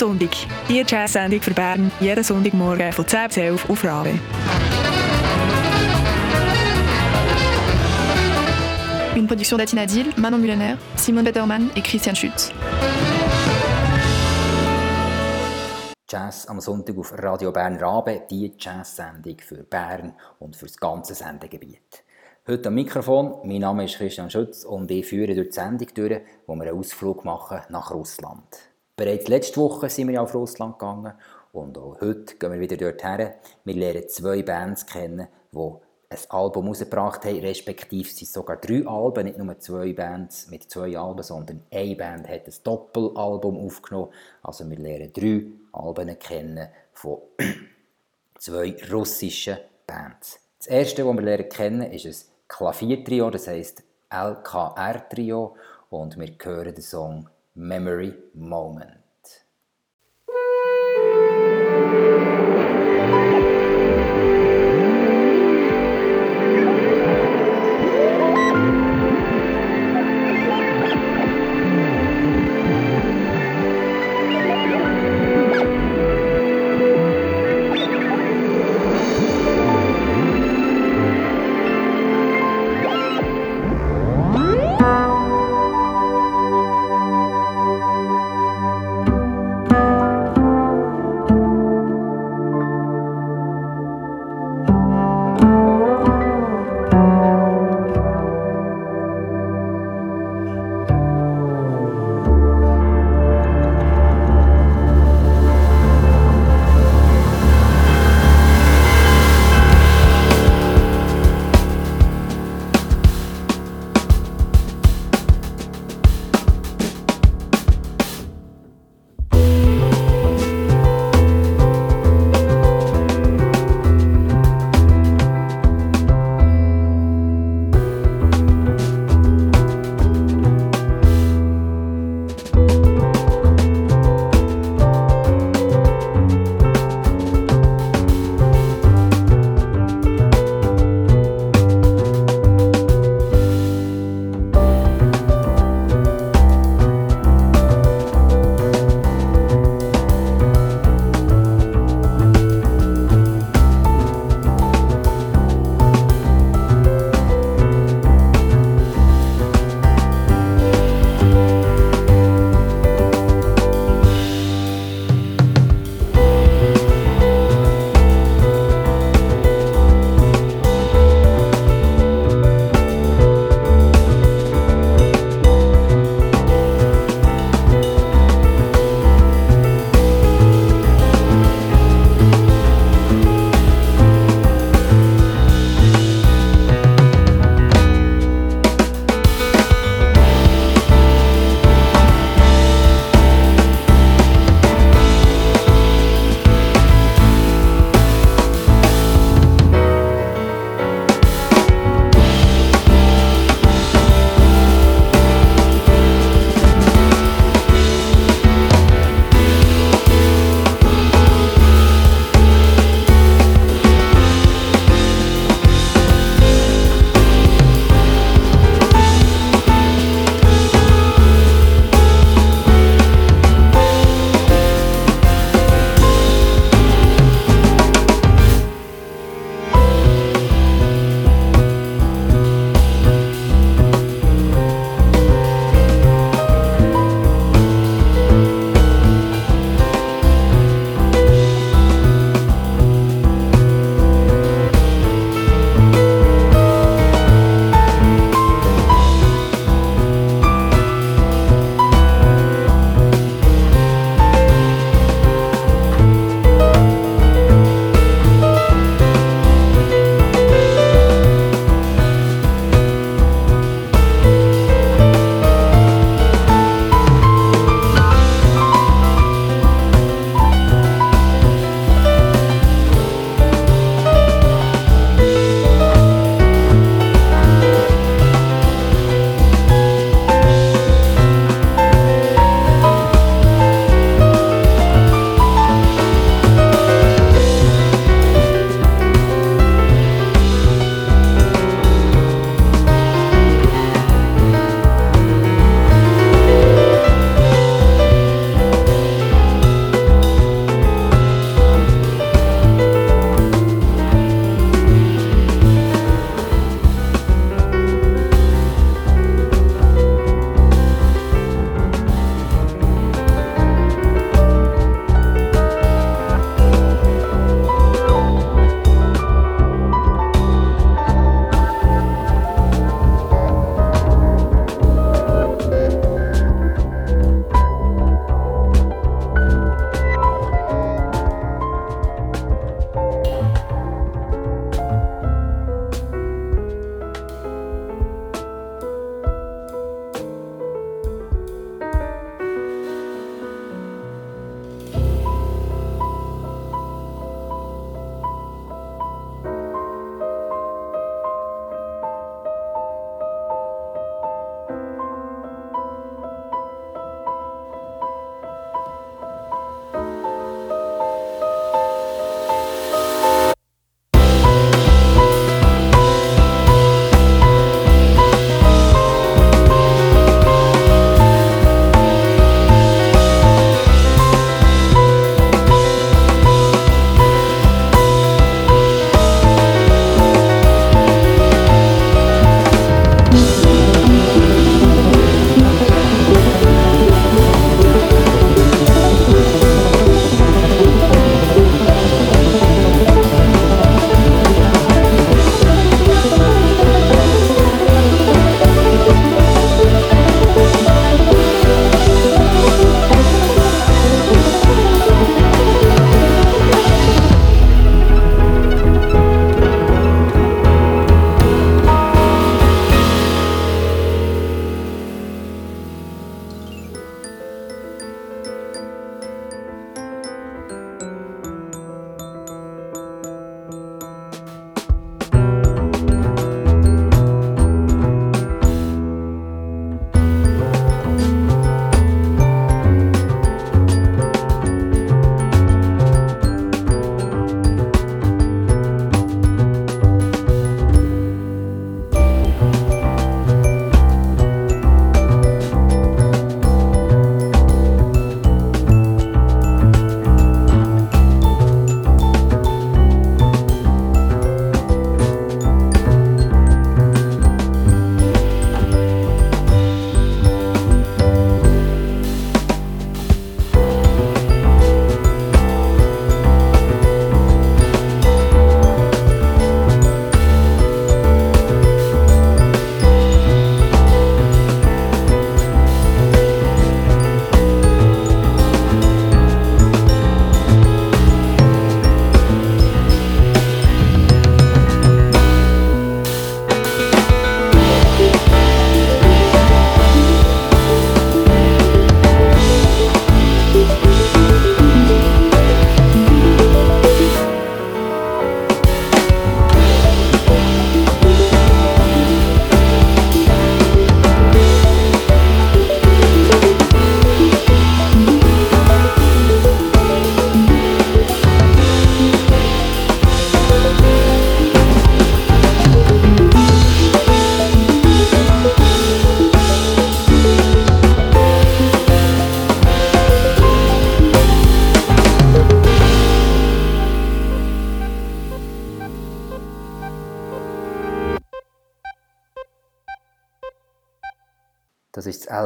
Sonntag. Die Jazz-Sendung für Bern. Jeden Sonntagmorgen von 10 bis 11 auf Radio. Une production d'Atina Dill, Manon Mullener, Simon Betterman et Christian Schütz. Jazz am Sonntag auf Radio Bern Rabe, die Jazz-Sendung für Bern und für das ganze Sendegebiet. Heute am Mikrofon, mein Name ist Christian Schütz und ich führe durch die Sendung durch, wo wir einen Ausflug machen nach Russland. Bereits letzte Woche sind wir auf Russland gegangen und auch heute gehen wir wieder dorthin. Wir lernen zwei Bands kennen, die ein Album herausgebracht haben, respektive es sind sogar drei Alben, nicht nur zwei Bands mit zwei Alben, sondern eine Band hat ein Doppelalbum aufgenommen. Also wir lernen drei Alben kennen von zwei russischen Bands. Das erste, das wir lernen kennen, ist ein Klaviertrio, das heisst LKR-Trio und wir hören den Song Memory Moment.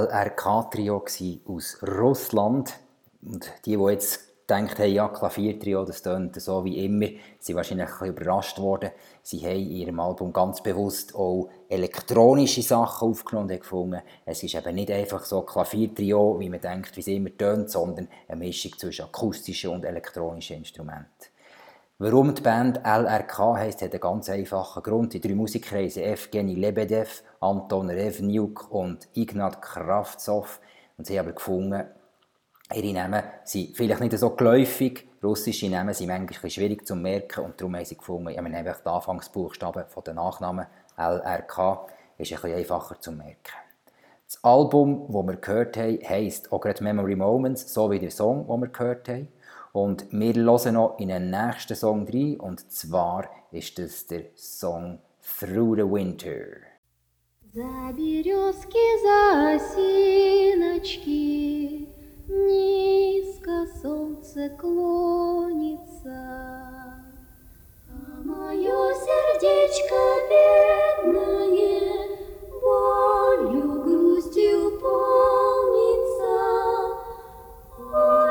LRK-Trio aus Russland. Und die, die jetzt gedacht haben, ja, Klaviertrio, das tönt so wie immer, sind wahrscheinlich ein bisschen überrascht worden. Sie haben in ihrem Album ganz bewusst auch elektronische Sachen aufgenommen und gefunden, es ist eben nicht einfach so Klaviertrio, wie man denkt, wie es immer tönt, sondern eine Mischung zwischen akustischen und elektronischen Instrumenten. Warum die Band LRK heisst, hat einen ganz einfachen Grund. Die drei Musiker heißen Evgeny Lebedev, Anton Revniuk und Ignat Kravtsov. Und sie haben aber gefunden, ihre Namen sind vielleicht nicht so geläufig. Russische Namen sind manchmal schwierig zu merken und darum haben sie gefunden, wir einfach die Anfangsbuchstaben von den Nachnamen LRK ist ein bisschen einfacher zu merken. Das Album, das wir gehört haben, heisst auch gerade Memory Moments, so wie der Song, den wir gehört haben. Und wir hören noch in den nächsten Song rein, und zwar ist das der Song Through the Winter. За березки, за осиночки Низко солнце клонится, А мое сердечко бедное Болью, грустью полнится.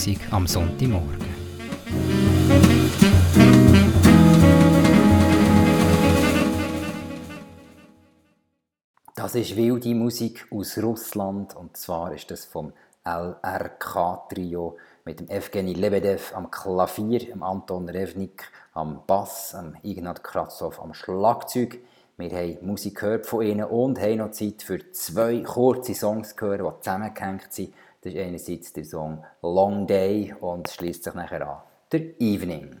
Musik am Sonntagmorgen. Das ist wilde Musik aus Russland und zwar ist das vom LRK-Trio mit dem Evgeny Lebedev am Klavier, dem Anton Revnik am Bass, dem Ignat Kratzov am Schlagzeug. Wir haben Musik gehört von ihnen und haben noch Zeit für zwei kurze Songs hören, die zusammengehängt sind. Das ist einerseits der Song Long Day und schließt sich nachher an der Evening.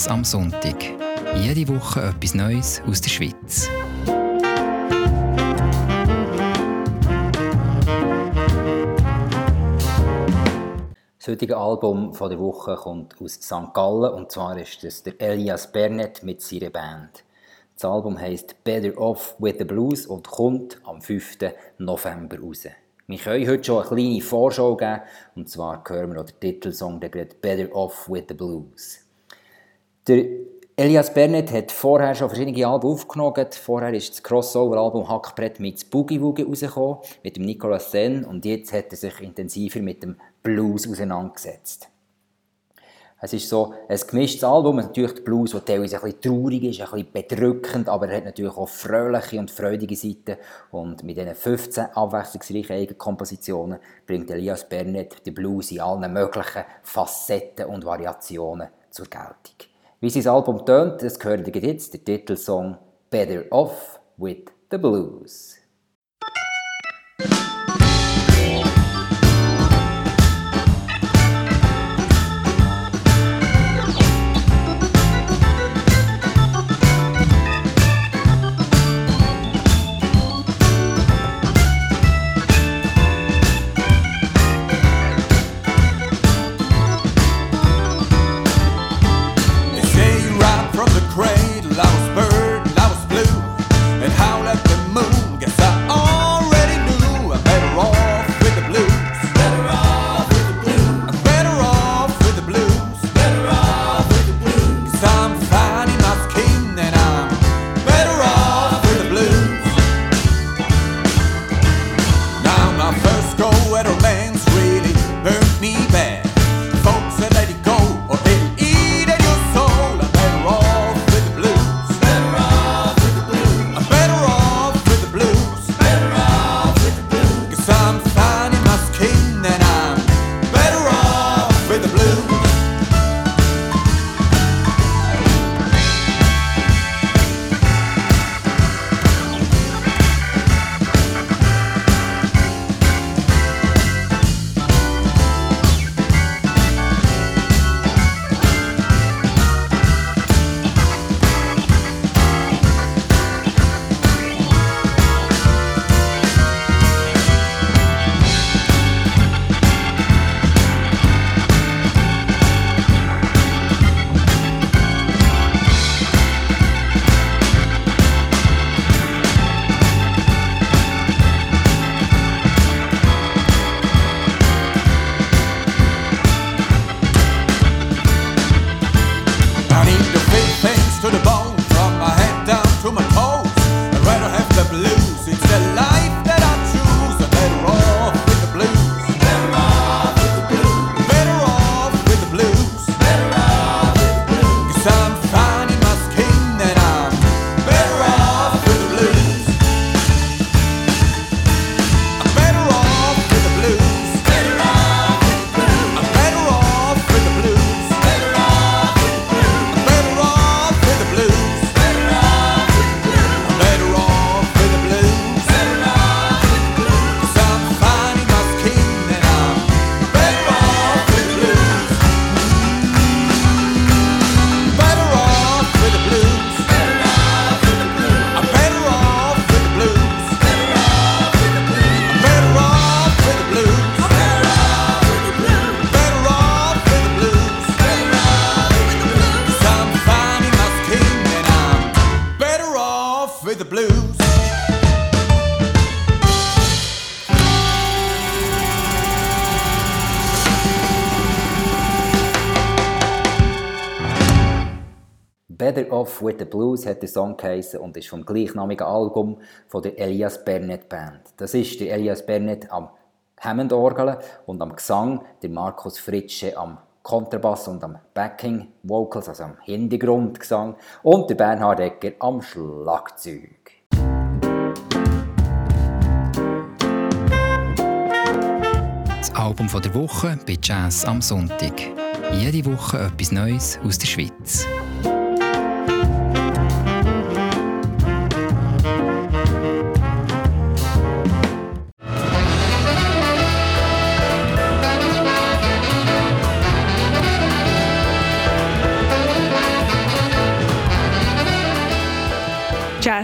Jazz am Sonntag. Jede Woche etwas Neues aus der Schweiz. Das heutige Album der Woche kommt aus St. Gallen und zwar ist es der Elias Bernet mit seiner Band. Das Album heißt Better Off with the Blues und kommt am 5. November raus. Wir können heute schon eine kleine Vorschau geben und zwar hören wir den Titelsong, der Better Off with the Blues. Der Elias Bernet hat vorher schon verschiedene Alben aufgenommen. Vorher ist das Crossover-Album Hackbrett mit Boogie Woogie rausgekommen, mit dem Nicolas Sen. Und jetzt hat er sich intensiver mit dem Blues auseinandergesetzt. Es ist so ein gemischtes Album. Natürlich der Blues, der teilweise ein bisschen traurig ist, ein bisschen bedrückend, aber er hat natürlich auch fröhliche und freudige Seiten. Und mit diesen 15 abwechslungsreichen Eigenkompositionen bringt Elias Bernet den Blues in allen möglichen Facetten und Variationen zur Geltung. Wie sein Album tönt, das gehört jetzt, der Titelsong Better Off with the Blues. Off with the Blues hat der Song geheißen und ist vom gleichnamigen Album von der Elias Bernet Band. Das ist der Elias Bernet am Hammond-Orgel und am Gesang der Markus Fritsche am Kontrabass und am Backing Vocals, also am Hintergrundgesang und der Bernhard Ecker am Schlagzeug. Das Album der Woche bei Jazz am Sonntag. Jede Woche etwas Neues aus der Schweiz.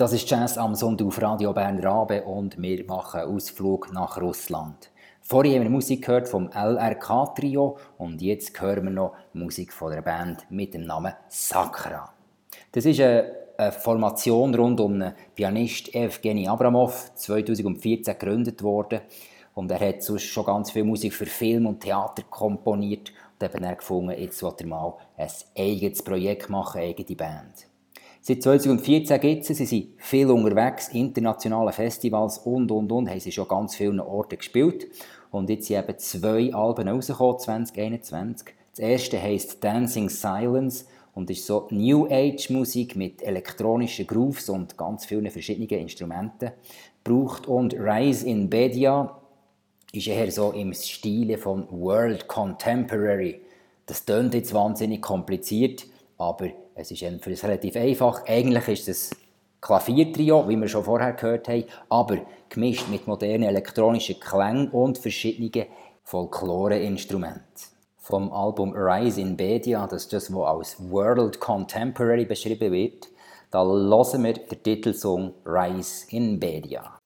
Das ist Jazz am Sonntag auf Radio Bern Rabe und wir machen Ausflug nach Russland. Vorher haben wir Musik gehört vom LRK Trio und jetzt hören wir noch Musik von der Band mit dem Namen Sakra. Das ist eine, eine Formation rund um den Pianist Evgeny Abramov, 2014 gegründet worden und er hat sonst schon ganz viel Musik für Film und Theater komponiert und eben er gefunden, jetzt will er mal ein eigenes Projekt machen, eine eigene Band. Seit 2014 gibt es sie, sind viel unterwegs, internationale Festivals und, und, und, haben sie schon ganz vielen Orten gespielt. Und jetzt sind eben zwei Alben rausgekommen, 2021. Das erste heisst Dancing Silence und ist so New Age Musik mit elektronischen Grooves und ganz vielen verschiedenen Instrumenten. Braucht und Rise in Bedia ist eher so im Stile von World Contemporary. Das klingt jetzt wahnsinnig kompliziert, aber es ist für uns relativ einfach. Eigentlich ist es Klaviertrio, wie wir schon vorher gehört haben, aber gemischt mit modernen elektronischen Klängen und verschiedenen Folklore-Instrumenten. Vom Album Rise in Bedia, das ist das, was als World Contemporary beschrieben wird, da hören wir den Titelsong Rise in Bedia.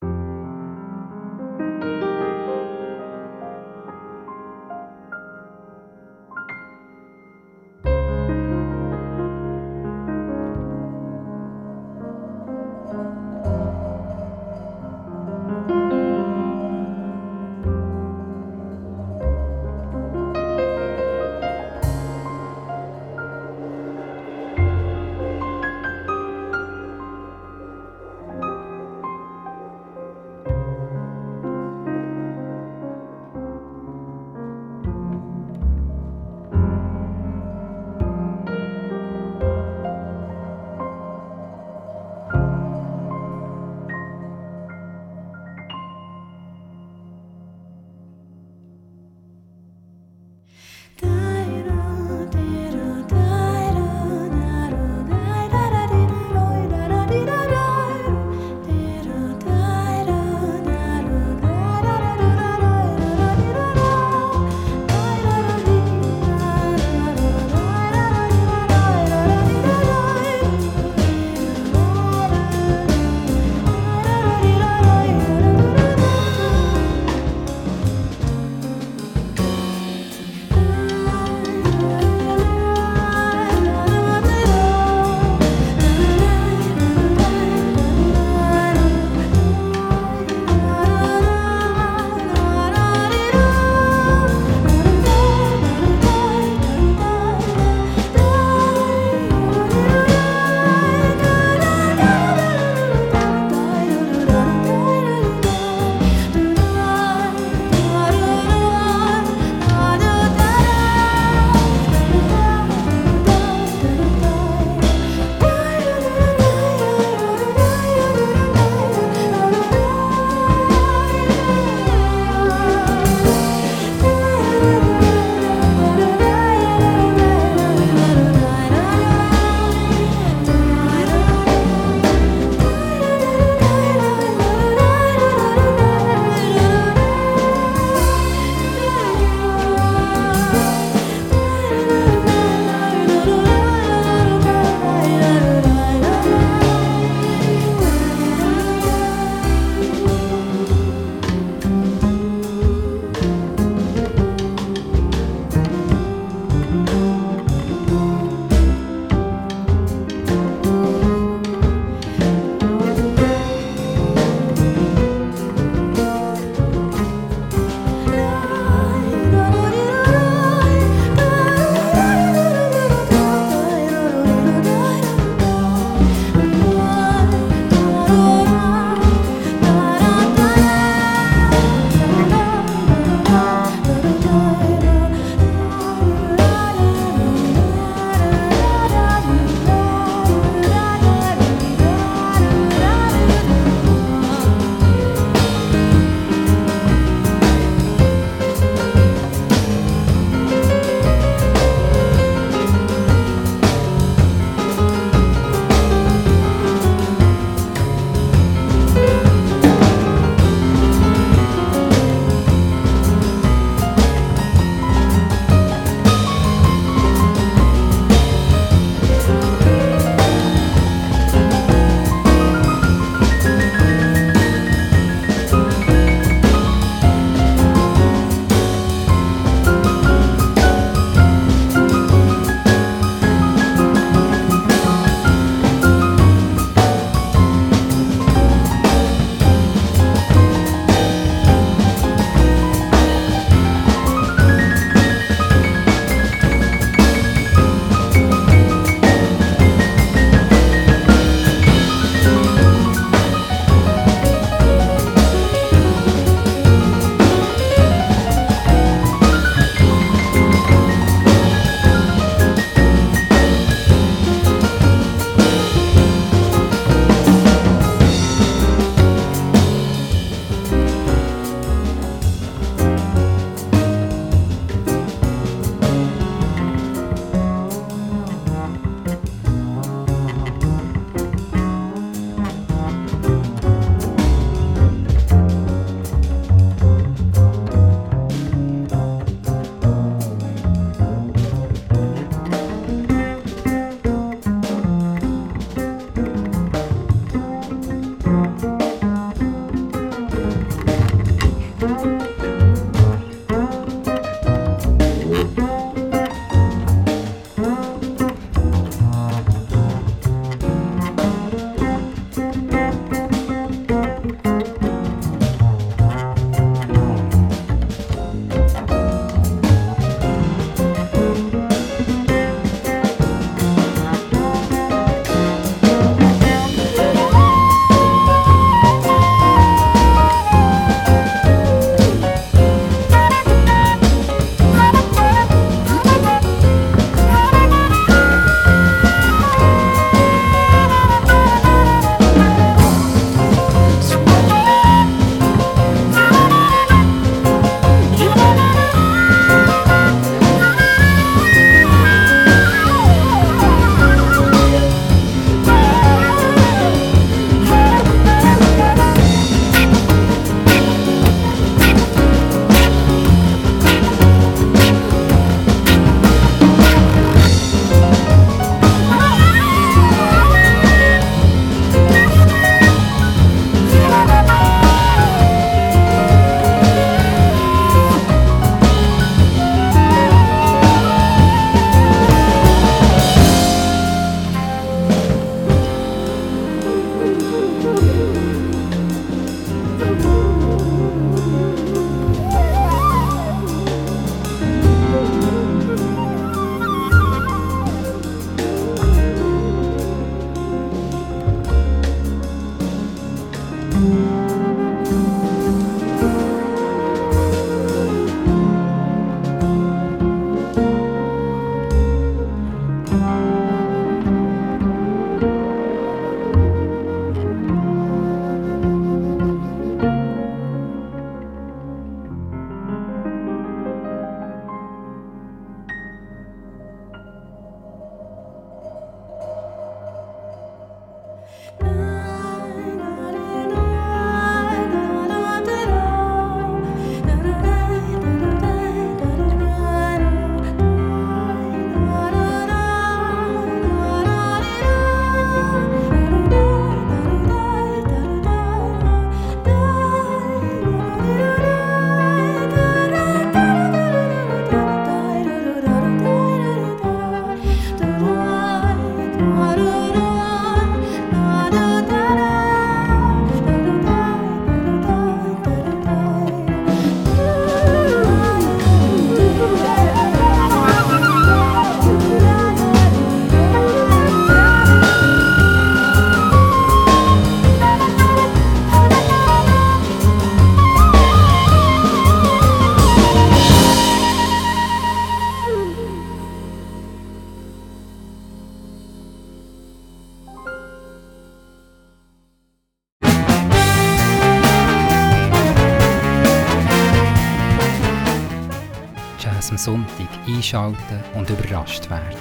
Einschalten und überrascht werden.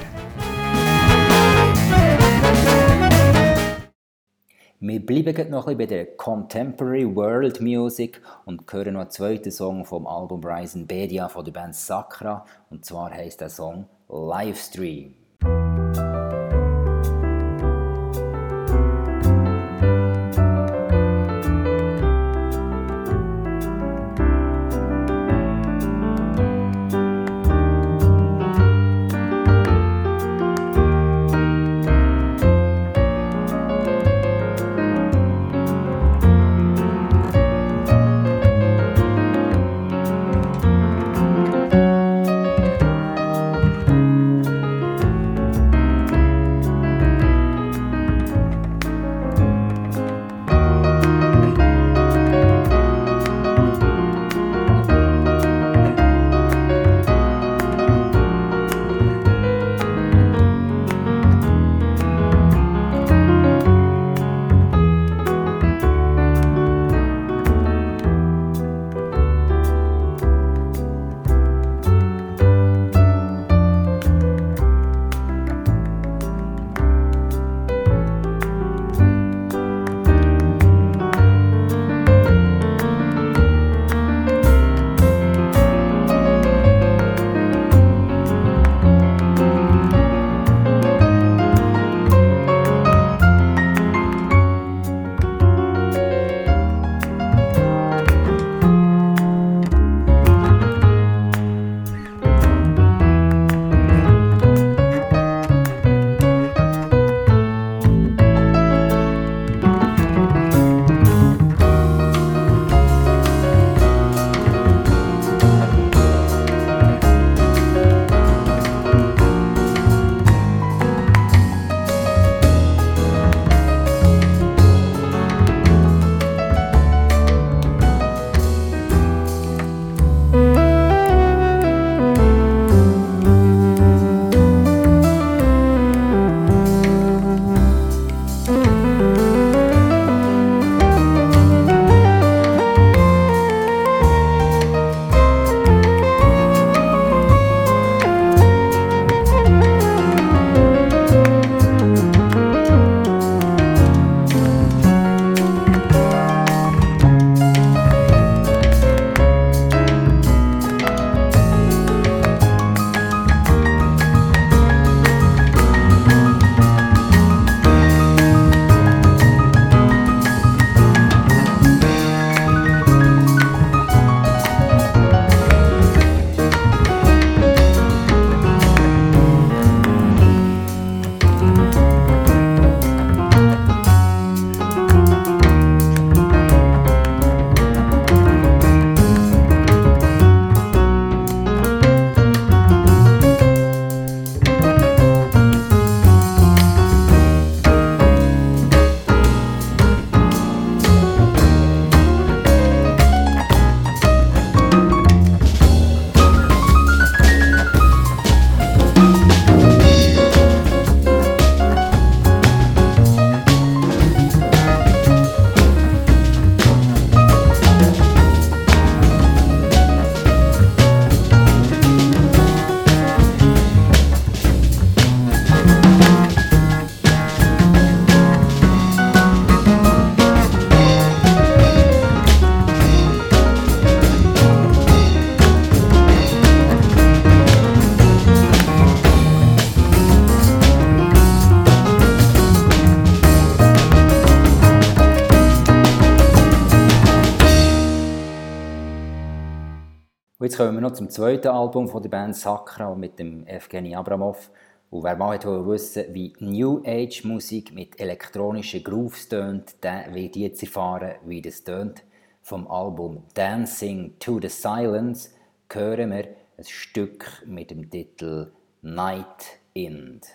Wir bleiben noch ein bisschen bei der Contemporary World Music und hören noch einen zweiten Song vom Album in Bedia von der Band Sakra und zwar heißt der Song Livestream. Jetzt kommen wir noch zum zweiten Album von der Band Sakra mit dem Evgeny Abramov. Und wer mal wissen wie New Age Musik mit elektronischen Grooves tönt, der wird jetzt erfahren, wie das tönt. Vom Album Dancing to the Silence hören wir ein Stück mit dem Titel Night End.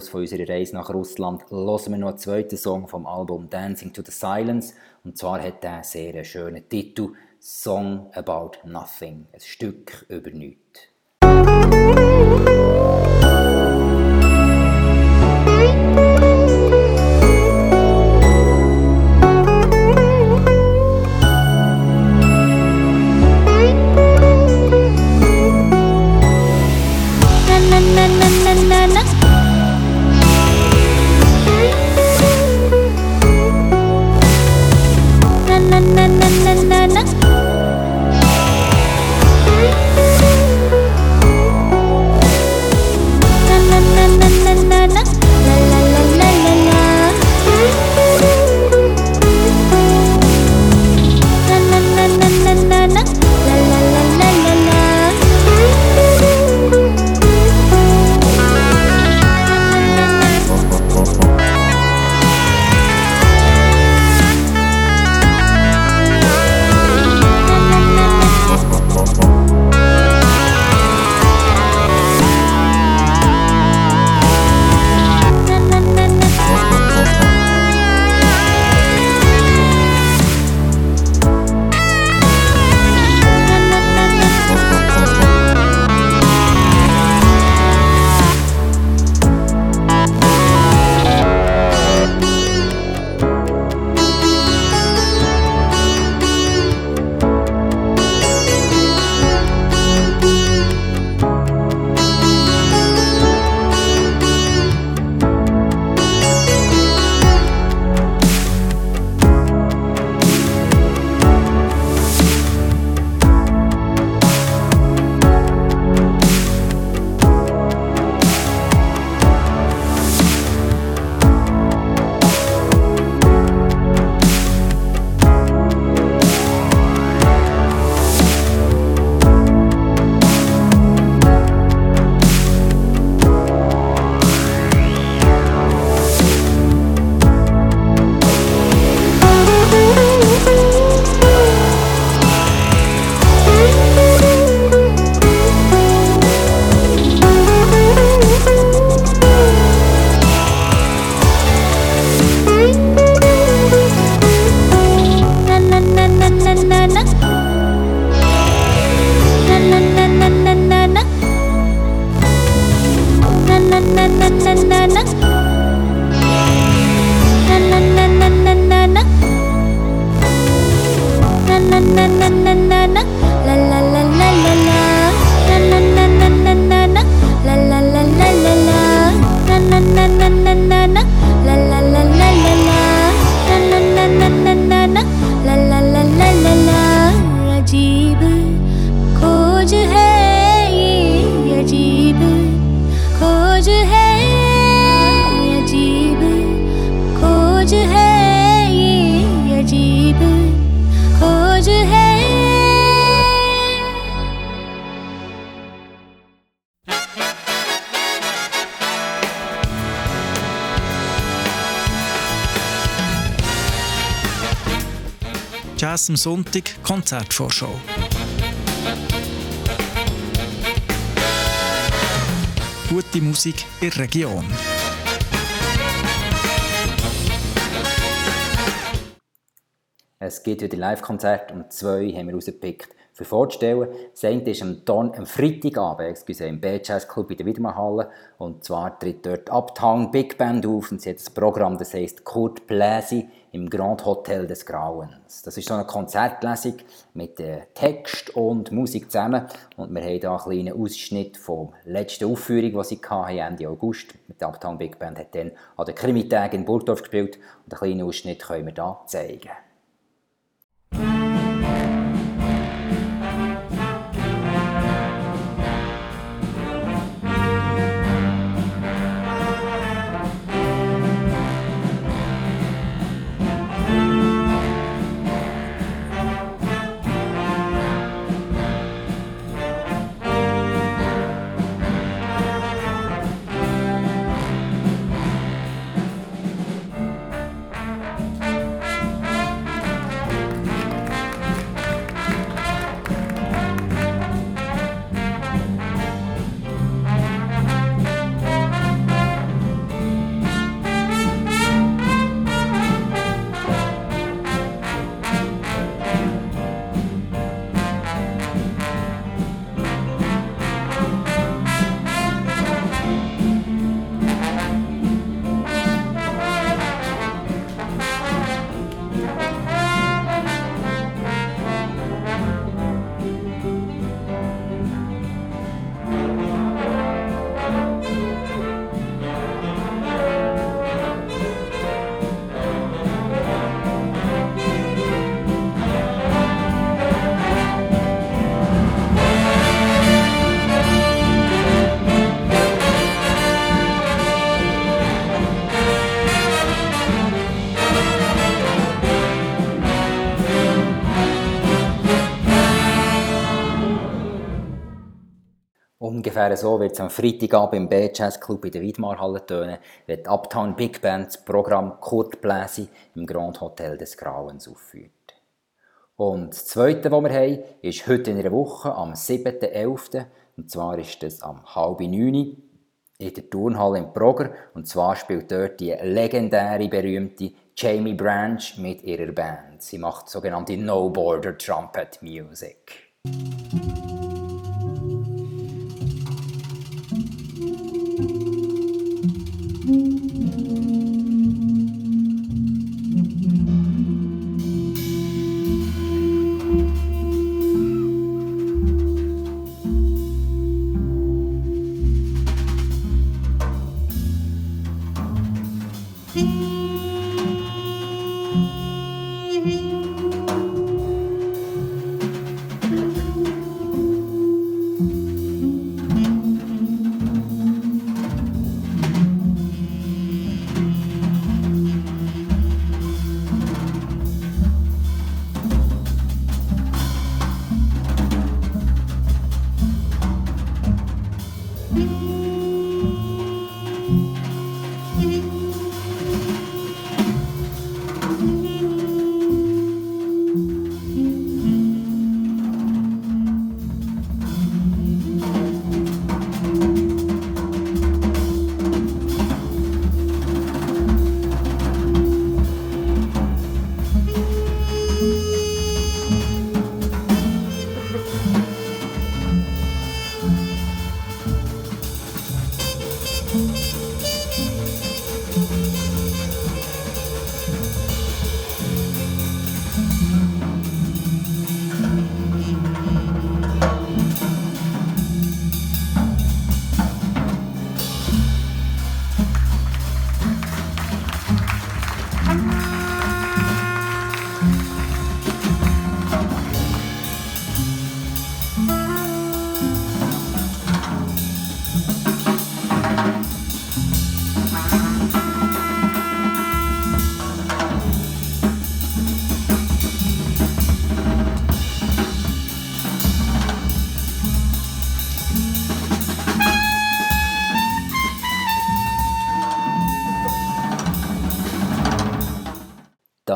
Abschluss von unserer Reise nach Russland hören wir noch einen zweiten Song vom Album Dancing to the Silence. Und zwar hat er einen sehr schönen Titel Song About Nothing, ein Stück über nichts. Am Sonntag Konzertvorschau. Gute Musik in der Region. Es gibt wieder Live-Konzerte und zwei haben wir rausgepickt für vorzustellen. Das eine ist am, Don am Freitagabend excuse, im B-Jazz Club in der Wiedermannhalle. Und zwar tritt dort Uptown Big Band auf und sie hat ein Programm, das heisst Kurt Bläsi im Grand Hotel des Grauens. Das ist so eine Konzertlesung mit äh, Text und Musik zusammen. Und wir haben hier einen kleinen Ausschnitt der letzten Aufführung, die sie hatten, Ende August. Mit der Uptown Big Band hat dann an den Krimi-Tagen in Burgdorf gespielt. Und einen kleinen Ausschnitt können wir hier zeigen. Ungefähr so wird es am Freitagabend im B-Jazz Club in der Wiedmarhalle tönen, wenn die Uptown Big Band das Programm Kurt Bläsi im Grand Hotel des Grauens aufführt. Und das Zweite, was wir haben, ist heute in einer Woche, am 7.11. Und zwar ist das am halb neun in der Turnhalle in Progger. Und zwar spielt dort die legendäre, berühmte Jamie Branch mit ihrer Band. Sie macht sogenannte No Border Trumpet Music.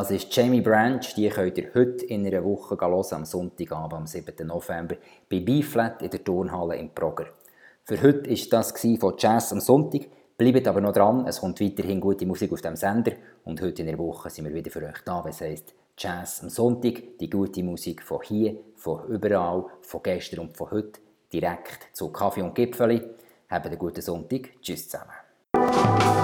Das ist Jamie Branch, die könnt ihr heute in einer Woche hören, am Sonntagabend, am 7. November, bei B-Flat in der Turnhalle in Progger. Für heute war das von Jazz am Sonntag. Bleibt aber noch dran, es kommt weiterhin gute Musik auf dem Sender und heute in der Woche sind wir wieder für euch da, was heisst Jazz am Sonntag, die gute Musik von hier, von überall, von gestern und von heute, direkt zu Kaffee und Gipfeli. Habt einen guten Sonntag, tschüss zusammen.